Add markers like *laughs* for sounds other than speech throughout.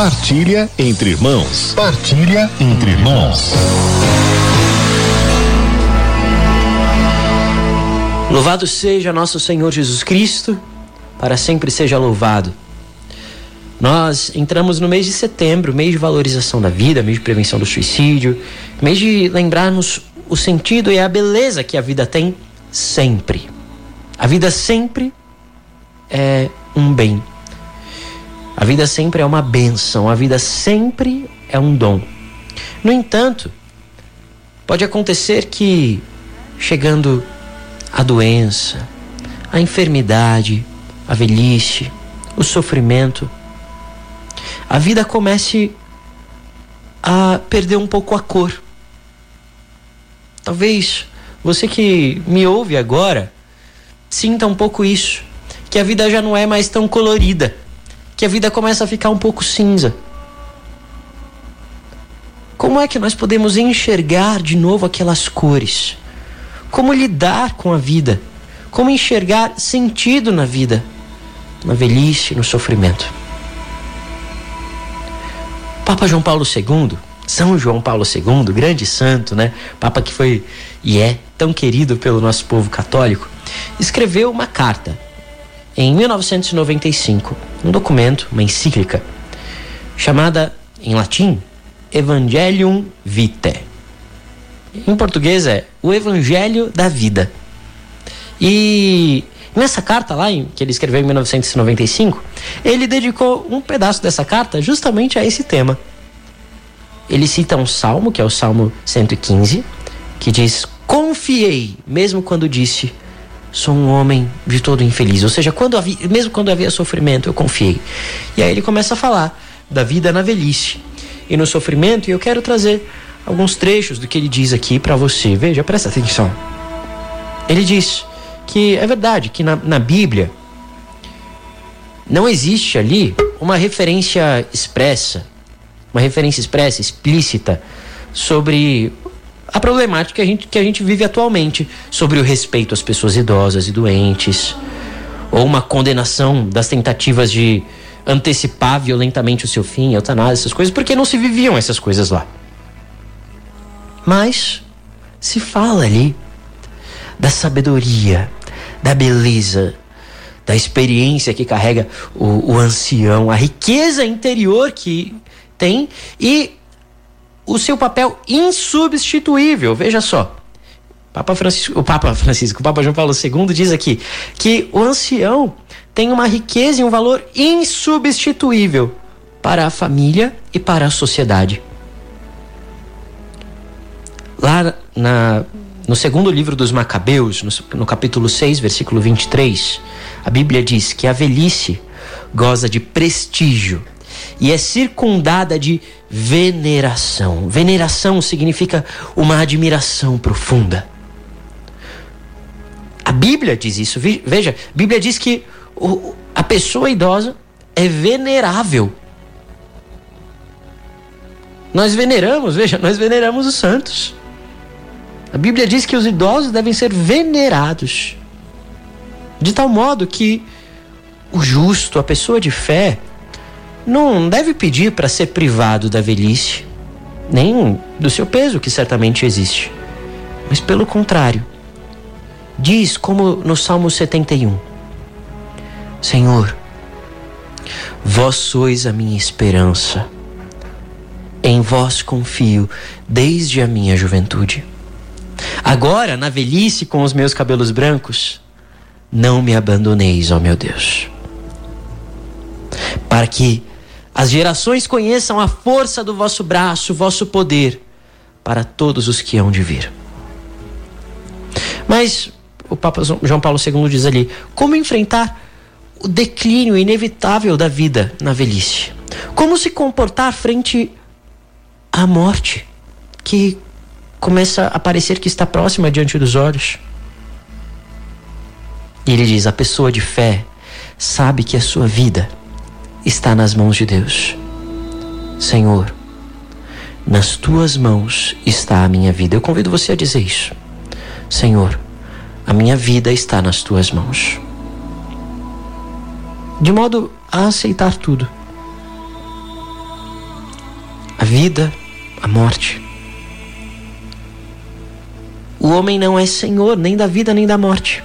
Partilha entre irmãos. Partilha entre irmãos. Louvado seja nosso Senhor Jesus Cristo, para sempre seja louvado. Nós entramos no mês de setembro, mês de valorização da vida, mês de prevenção do suicídio, mês de lembrarmos o sentido e a beleza que a vida tem sempre. A vida sempre é um bem. A vida sempre é uma benção, a vida sempre é um dom. No entanto, pode acontecer que, chegando a doença, a enfermidade, a velhice, o sofrimento, a vida comece a perder um pouco a cor. Talvez você que me ouve agora sinta um pouco isso, que a vida já não é mais tão colorida, que a vida começa a ficar um pouco cinza. Como é que nós podemos enxergar de novo aquelas cores? Como lidar com a vida? Como enxergar sentido na vida, na velhice, no sofrimento? Papa João Paulo II, São João Paulo II, grande santo, né? Papa que foi e é tão querido pelo nosso povo católico, escreveu uma carta em 1995, um documento, uma encíclica, chamada em latim Evangelium Vitae. Em português é o Evangelho da Vida. E nessa carta lá, que ele escreveu em 1995, ele dedicou um pedaço dessa carta justamente a esse tema. Ele cita um salmo, que é o Salmo 115, que diz: Confiei, mesmo quando disse, sou um homem de todo infeliz. Ou seja, quando havia, mesmo quando havia sofrimento, eu confiei. E aí ele começa a falar da vida na velhice e no sofrimento, e eu quero trazer alguns trechos do que ele diz aqui para você. Veja, presta atenção. Ele diz que é verdade que na, na Bíblia não existe ali uma referência expressa, uma referência expressa, explícita, sobre a problemática que a gente, que a gente vive atualmente, sobre o respeito às pessoas idosas e doentes, ou uma condenação das tentativas de antecipar violentamente o seu fim, eutanásia, essas coisas, porque não se viviam essas coisas lá. Mas se fala ali da sabedoria, da beleza, da experiência que carrega o, o ancião, a riqueza interior que tem e o seu papel insubstituível. Veja só. Papa Francisco, o Papa Francisco, o Papa João Paulo II diz aqui que o ancião tem uma riqueza e um valor insubstituível para a família e para a sociedade. Lá na, no segundo livro dos Macabeus, no, no capítulo 6, versículo 23, a Bíblia diz que a velhice goza de prestígio e é circundada de veneração. Veneração significa uma admiração profunda. A Bíblia diz isso. Veja, a Bíblia diz que a pessoa idosa é venerável. Nós veneramos, veja, nós veneramos os santos. A Bíblia diz que os idosos devem ser venerados. De tal modo que o justo, a pessoa de fé, não deve pedir para ser privado da velhice, nem do seu peso, que certamente existe. Mas pelo contrário, diz como no Salmo 71: Senhor, vós sois a minha esperança. Em vós confio desde a minha juventude. Agora, na velhice com os meus cabelos brancos, não me abandoneis, ó meu Deus. Para que as gerações conheçam a força do vosso braço, vosso poder, para todos os que hão de vir. Mas o Papa João Paulo II diz ali: como enfrentar o declínio inevitável da vida na velhice? Como se comportar frente à morte, que começa a parecer que está próxima diante dos olhos. E ele diz: a pessoa de fé sabe que a sua vida está nas mãos de Deus. Senhor, nas tuas mãos está a minha vida. Eu convido você a dizer isso. Senhor, a minha vida está nas tuas mãos. De modo a aceitar tudo. a vida, a morte. O homem não é senhor nem da vida nem da morte.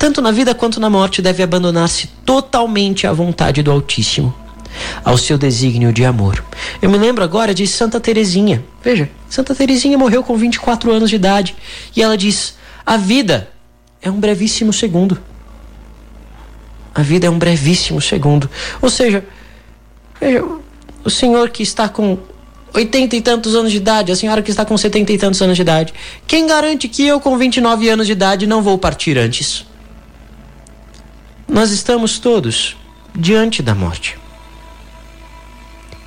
Tanto na vida quanto na morte deve abandonar-se totalmente à vontade do Altíssimo, ao seu desígnio de amor. Eu me lembro agora de Santa Teresinha. Veja, Santa Teresinha morreu com 24 anos de idade e ela diz: "A vida é um brevíssimo segundo." A vida é um brevíssimo segundo. Ou seja, veja, o senhor que está com oitenta e tantos anos de idade, a senhora que está com setenta e tantos anos de idade. Quem garante que eu, com 29 anos de idade, não vou partir antes? Nós estamos todos diante da morte.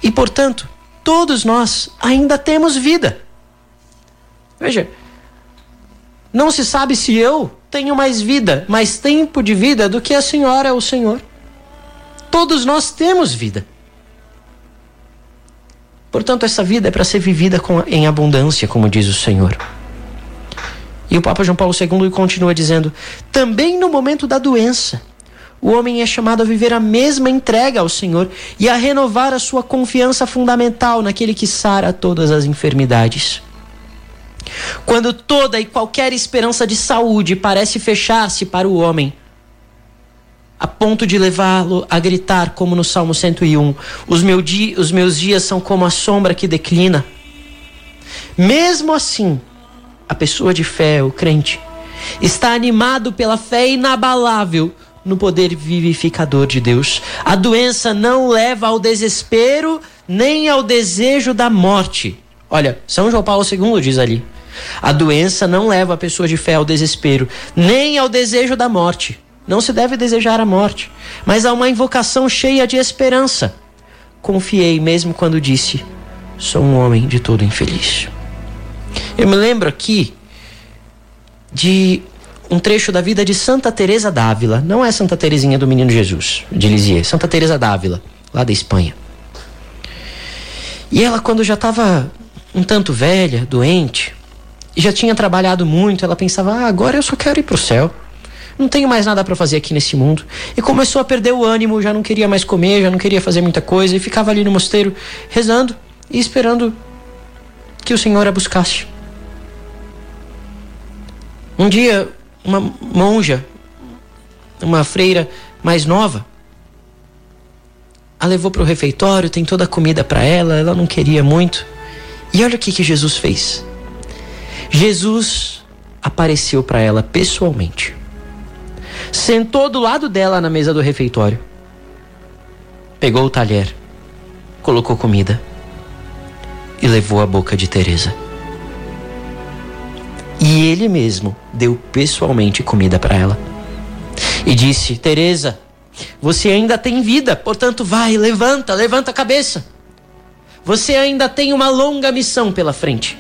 E, portanto, todos nós ainda temos vida. Veja, não se sabe se eu tenho mais vida, mais tempo de vida do que a senhora ou o senhor. Todos nós temos vida. Portanto, essa vida é para ser vivida com, em abundância, como diz o Senhor. E o Papa João Paulo II continua dizendo: também no momento da doença, o homem é chamado a viver a mesma entrega ao Senhor e a renovar a sua confiança fundamental naquele que sara todas as enfermidades. Quando toda e qualquer esperança de saúde parece fechar-se para o homem, a ponto de levá-lo a gritar, como no Salmo 101: os, meu di os meus dias são como a sombra que declina. Mesmo assim, a pessoa de fé, o crente, está animado pela fé inabalável no poder vivificador de Deus. A doença não leva ao desespero nem ao desejo da morte. Olha, São João Paulo II diz ali: a doença não leva a pessoa de fé ao desespero, nem ao desejo da morte. Não se deve desejar a morte, mas há uma invocação cheia de esperança. Confiei mesmo quando disse: sou um homem de todo infeliz. Eu me lembro aqui de um trecho da vida de Santa Teresa d'Ávila, não é Santa Teresinha do Menino Jesus, de Lisieux, Santa Teresa d'Ávila, lá da Espanha. E ela quando já estava um tanto velha, doente, e já tinha trabalhado muito, ela pensava: ah, agora eu só quero ir para o céu não tenho mais nada para fazer aqui nesse mundo. E começou a perder o ânimo, já não queria mais comer, já não queria fazer muita coisa, e ficava ali no mosteiro rezando e esperando que o Senhor a buscasse. Um dia, uma monja, uma freira mais nova, a levou para o refeitório, tem toda a comida para ela, ela não queria muito. E olha o que, que Jesus fez. Jesus apareceu para ela pessoalmente sentou do lado dela na mesa do refeitório. Pegou o talher, colocou comida e levou à boca de Teresa. E ele mesmo deu pessoalmente comida para ela. E disse: Teresa, você ainda tem vida, portanto vai, levanta, levanta a cabeça. Você ainda tem uma longa missão pela frente.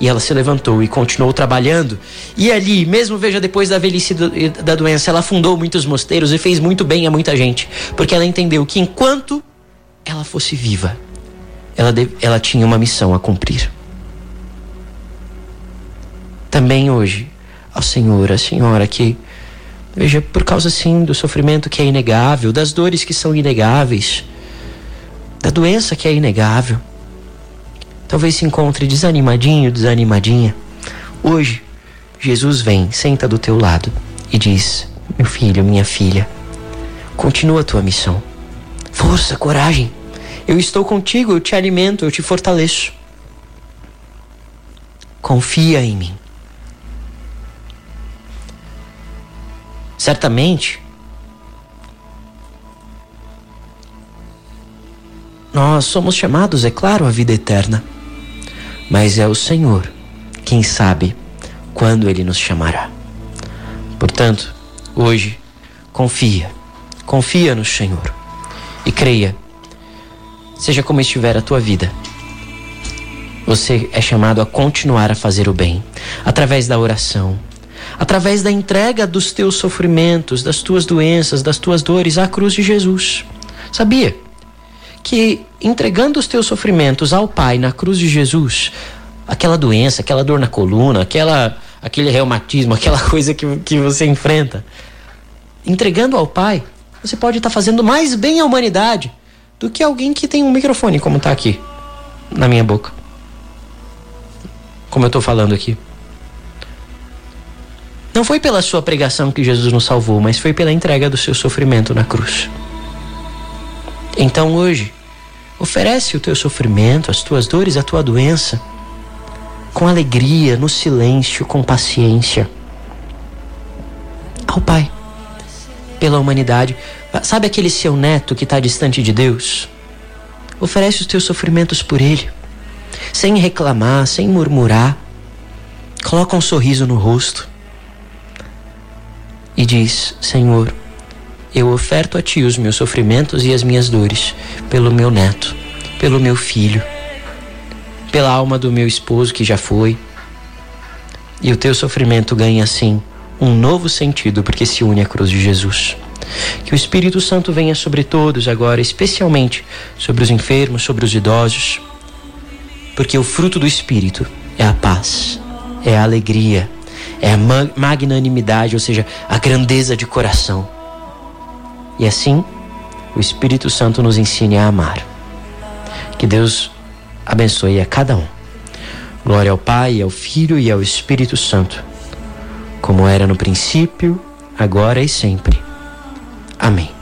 E ela se levantou e continuou trabalhando. E ali, mesmo veja depois da velhice do, da doença, ela fundou muitos mosteiros e fez muito bem a muita gente, porque ela entendeu que enquanto ela fosse viva, ela, ela tinha uma missão a cumprir. Também hoje, ao Senhor, a Senhora que veja por causa sim do sofrimento que é inegável, das dores que são inegáveis, da doença que é inegável talvez se encontre desanimadinho, desanimadinha. Hoje, Jesus vem, senta do teu lado e diz: Meu filho, minha filha, continua a tua missão. Força, coragem. Eu estou contigo, eu te alimento, eu te fortaleço. Confia em mim. Certamente, nós somos chamados, é claro, à vida eterna mas é o Senhor quem sabe quando Ele nos chamará. Portanto, hoje, confia, confia no Senhor e creia, seja como estiver a tua vida. Você é chamado a continuar a fazer o bem através da oração, através da entrega dos teus sofrimentos, das tuas doenças, das tuas dores à cruz de Jesus. Sabia? que entregando os teus sofrimentos ao Pai na cruz de Jesus, aquela doença, aquela dor na coluna, aquela, aquele reumatismo, *laughs* aquela coisa que, que você enfrenta, entregando ao Pai, você pode estar fazendo mais bem à humanidade do que alguém que tem um microfone, como está aqui na minha boca. Como eu estou falando aqui. Não foi pela sua pregação que Jesus nos salvou, mas foi pela entrega do seu sofrimento na cruz. Então hoje, oferece o teu sofrimento, as tuas dores, a tua doença, com alegria, no silêncio, com paciência, ao Pai, pela humanidade. Sabe aquele seu neto que está distante de Deus? Oferece os teus sofrimentos por ele, sem reclamar, sem murmurar. Coloca um sorriso no rosto e diz: Senhor, eu oferto a Ti os meus sofrimentos e as minhas dores, pelo meu neto, pelo meu filho, pela alma do meu esposo que já foi. E o teu sofrimento ganha assim um novo sentido porque se une à cruz de Jesus. Que o Espírito Santo venha sobre todos agora, especialmente sobre os enfermos, sobre os idosos, porque o fruto do Espírito é a paz, é a alegria, é a magnanimidade, ou seja, a grandeza de coração. E assim, o Espírito Santo nos ensine a amar. Que Deus abençoe a cada um. Glória ao Pai, ao Filho e ao Espírito Santo, como era no princípio, agora e sempre. Amém.